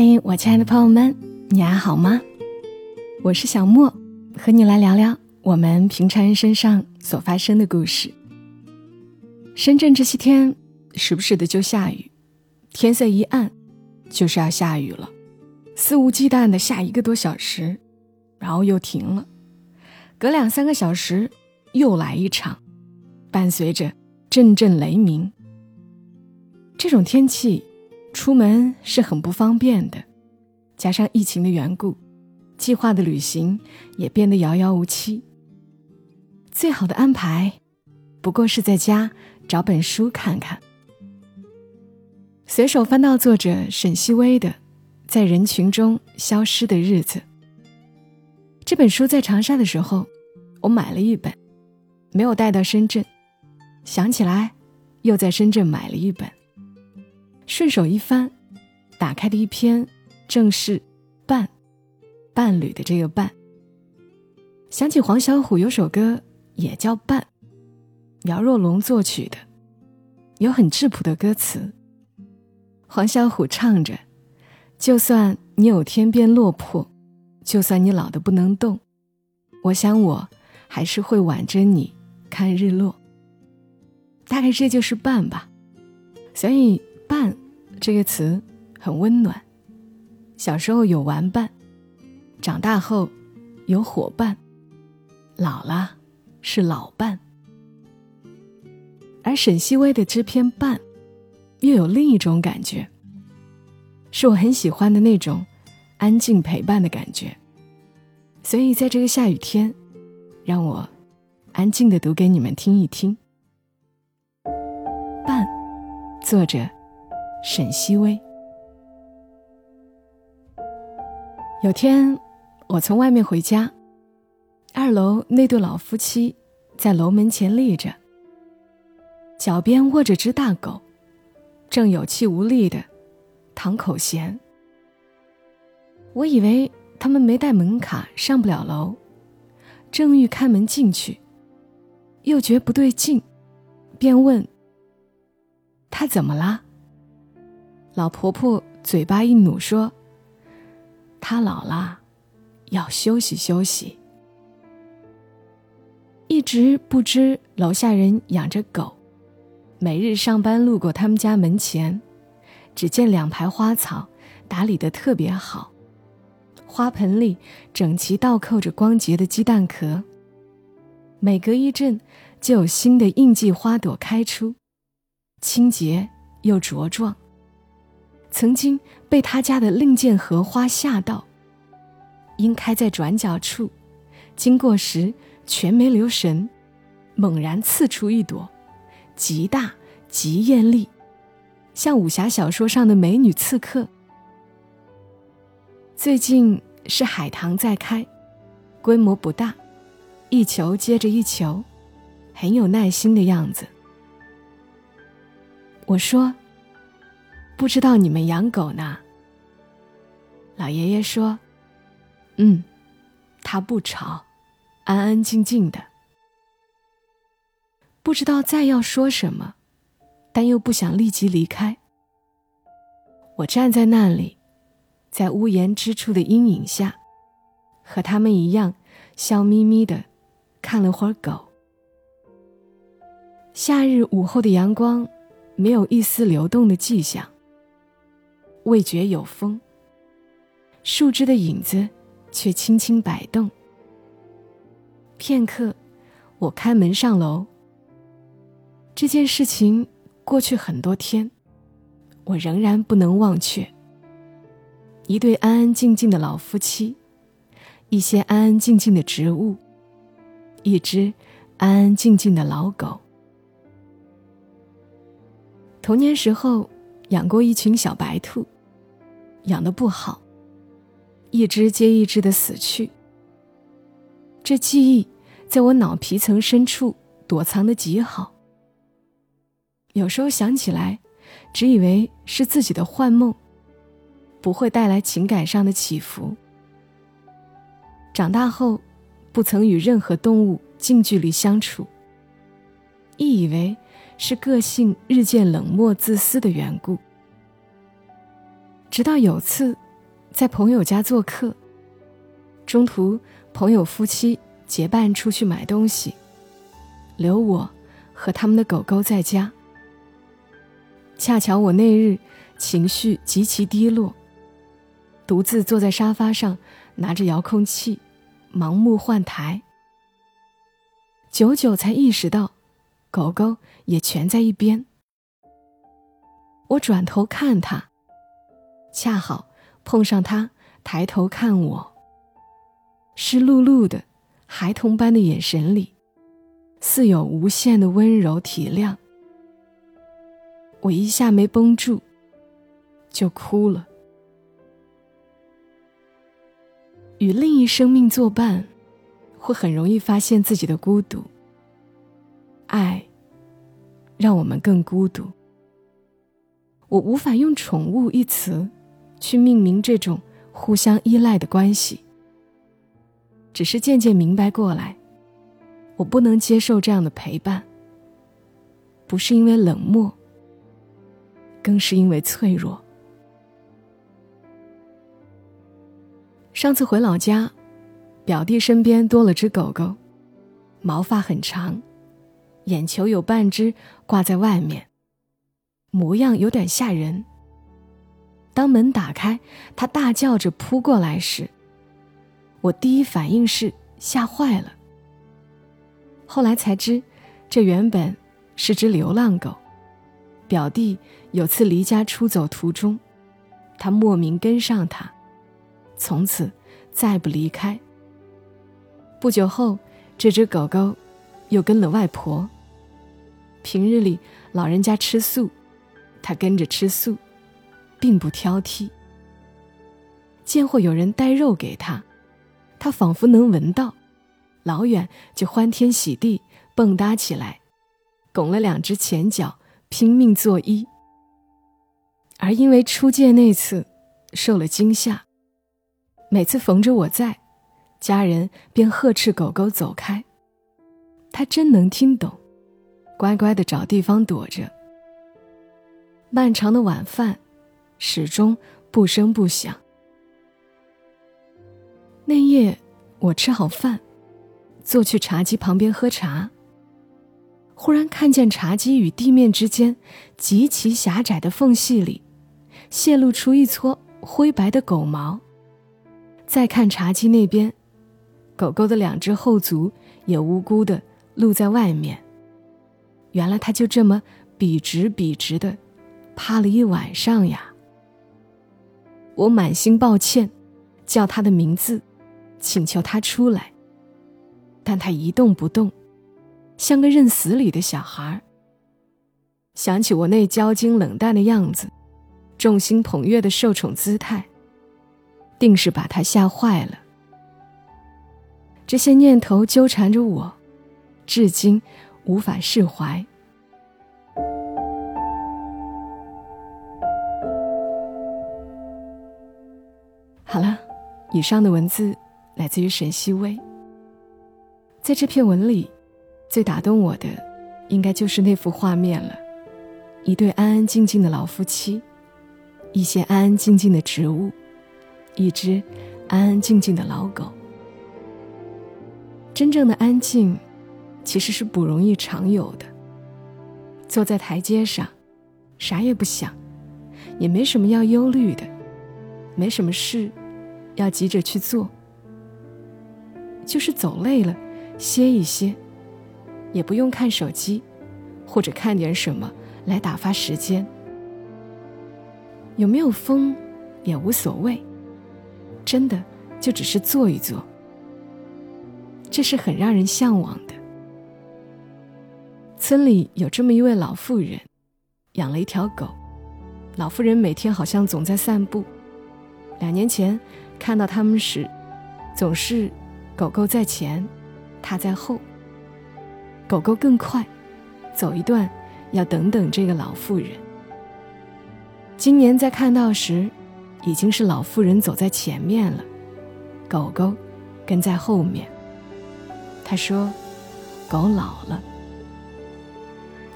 嘿，我亲爱的朋友们，你还好吗？我是小莫，和你来聊聊我们平常人身上所发生的故事。深圳这些天，时不时的就下雨，天色一暗，就是要下雨了，肆无忌惮的下一个多小时，然后又停了，隔两三个小时又来一场，伴随着阵阵雷鸣。这种天气。出门是很不方便的，加上疫情的缘故，计划的旅行也变得遥遥无期。最好的安排，不过是在家找本书看看。随手翻到作者沈西薇的《在人群中消失的日子》这本书，在长沙的时候，我买了一本，没有带到深圳，想起来，又在深圳买了一本。顺手一翻，打开的一篇正是“伴”，伴侣的这个“伴”。想起黄小琥有首歌也叫《伴》，姚若龙作曲的，有很质朴的歌词。黄小琥唱着：“就算你有天变落魄，就算你老的不能动，我想我还是会挽着你看日落。”大概这就是“伴”吧，所以。伴，这个词很温暖。小时候有玩伴，长大后有伙伴，老了是老伴。而沈西薇的这篇伴，又有另一种感觉，是我很喜欢的那种安静陪伴的感觉。所以在这个下雨天，让我安静的读给你们听一听。伴，作者。沈西薇。有天，我从外面回家，二楼那对老夫妻在楼门前立着，脚边卧着只大狗，正有气无力的淌口涎。我以为他们没带门卡上不了楼，正欲开门进去，又觉不对劲，便问：“他怎么了？”老婆婆嘴巴一努说：“她老了，要休息休息。”一直不知楼下人养着狗，每日上班路过他们家门前，只见两排花草打理的特别好，花盆里整齐倒扣着光洁的鸡蛋壳，每隔一阵就有新的应季花朵开出，清洁又茁壮。曾经被他家的另件荷花吓到，因开在转角处，经过时全没留神，猛然刺出一朵，极大极艳丽，像武侠小说上的美女刺客。最近是海棠在开，规模不大，一球接着一球，很有耐心的样子。我说。不知道你们养狗呢？老爷爷说：“嗯，它不吵，安安静静的。”不知道再要说什么，但又不想立即离开。我站在那里，在屋檐之处的阴影下，和他们一样笑眯眯的看了会儿狗。夏日午后的阳光，没有一丝流动的迹象。未觉有风，树枝的影子却轻轻摆动。片刻，我开门上楼。这件事情过去很多天，我仍然不能忘却。一对安安静静的老夫妻，一些安安静静的植物，一只安安静静的老狗。童年时候养过一群小白兔。养的不好，一只接一只的死去。这记忆在我脑皮层深处躲藏的极好。有时候想起来，只以为是自己的幻梦，不会带来情感上的起伏。长大后，不曾与任何动物近距离相处，亦以为是个性日渐冷漠自私的缘故。直到有次在朋友家做客，中途朋友夫妻结伴出去买东西，留我和他们的狗狗在家。恰巧我那日情绪极其低落，独自坐在沙发上，拿着遥控器，盲目换台。久久才意识到，狗狗也蜷在一边。我转头看他，恰好碰上他抬头看我。湿漉漉的，孩童般的眼神里，似有无限的温柔体谅。我一下没绷住，就哭了。与另一生命作伴，会很容易发现自己的孤独。爱，让我们更孤独。我无法用“宠物”一词，去命名这种互相依赖的关系。只是渐渐明白过来，我不能接受这样的陪伴。不是因为冷漠。更是因为脆弱。上次回老家，表弟身边多了只狗狗，毛发很长，眼球有半只挂在外面，模样有点吓人。当门打开，它大叫着扑过来时，我第一反应是吓坏了。后来才知，这原本是只流浪狗。表弟有次离家出走途中，他莫名跟上他，从此再不离开。不久后，这只狗狗又跟了外婆。平日里老人家吃素，它跟着吃素，并不挑剔。见或有人带肉给他，他仿佛能闻到，老远就欢天喜地蹦跶起来，拱了两只前脚。拼命作揖，而因为初见那次受了惊吓，每次逢着我在，家人便呵斥狗狗走开。它真能听懂，乖乖的找地方躲着。漫长的晚饭，始终不声不响。那夜我吃好饭，坐去茶几旁边喝茶。忽然看见茶几与地面之间极其狭窄的缝隙里，泄露出一撮灰白的狗毛。再看茶几那边，狗狗的两只后足也无辜的露在外面。原来它就这么笔直笔直的趴了一晚上呀！我满心抱歉，叫他的名字，请求他出来，但他一动不动。像个认死理的小孩想起我那骄矜冷淡的样子，众星捧月的受宠姿态，定是把他吓坏了。这些念头纠缠着我，至今无法释怀。以上的文字来自于沈西薇，在这篇文里。最打动我的，应该就是那幅画面了：一对安安静静的老夫妻，一些安安静静的植物，一只安安静静的老狗。真正的安静，其实是不容易常有的。坐在台阶上，啥也不想，也没什么要忧虑的，没什么事要急着去做，就是走累了，歇一歇。也不用看手机，或者看点什么来打发时间。有没有风也无所谓，真的就只是坐一坐。这是很让人向往的。村里有这么一位老妇人，养了一条狗。老妇人每天好像总在散步。两年前看到他们时，总是狗狗在前，它在后。狗狗更快，走一段要等等这个老妇人。今年在看到时，已经是老妇人走在前面了，狗狗跟在后面。他说：“狗老了。”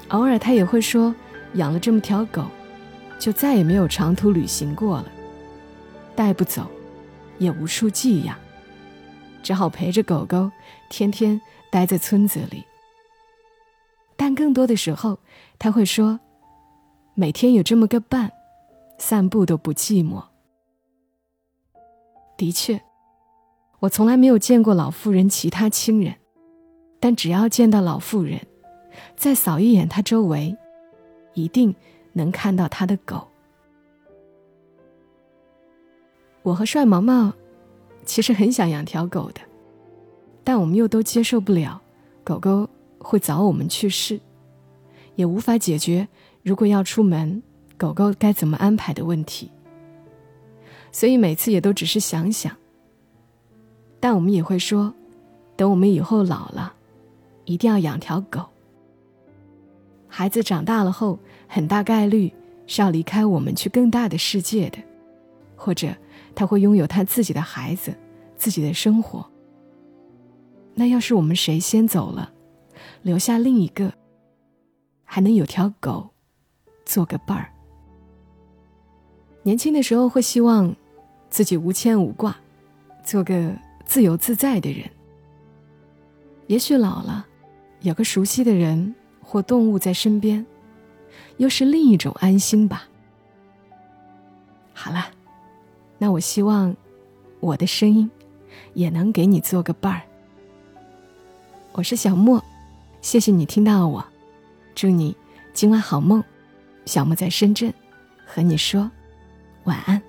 偶尔他也会说：“养了这么条狗，就再也没有长途旅行过了。”带不走，也无处寄养，只好陪着狗狗，天天待在村子里。但更多的时候，他会说：“每天有这么个伴，散步都不寂寞。”的确，我从来没有见过老妇人其他亲人，但只要见到老妇人，再扫一眼她周围，一定能看到她的狗。我和帅毛毛其实很想养条狗的，但我们又都接受不了狗狗会早我们去世，也无法解决如果要出门狗狗该怎么安排的问题。所以每次也都只是想想。但我们也会说，等我们以后老了，一定要养条狗。孩子长大了后，很大概率是要离开我们去更大的世界的，或者。他会拥有他自己的孩子，自己的生活。那要是我们谁先走了，留下另一个，还能有条狗，做个伴儿。年轻的时候会希望自己无牵无挂，做个自由自在的人。也许老了，有个熟悉的人或动物在身边，又是另一种安心吧。好了。那我希望，我的声音也能给你做个伴儿。我是小莫，谢谢你听到我，祝你今晚好梦。小莫在深圳，和你说晚安。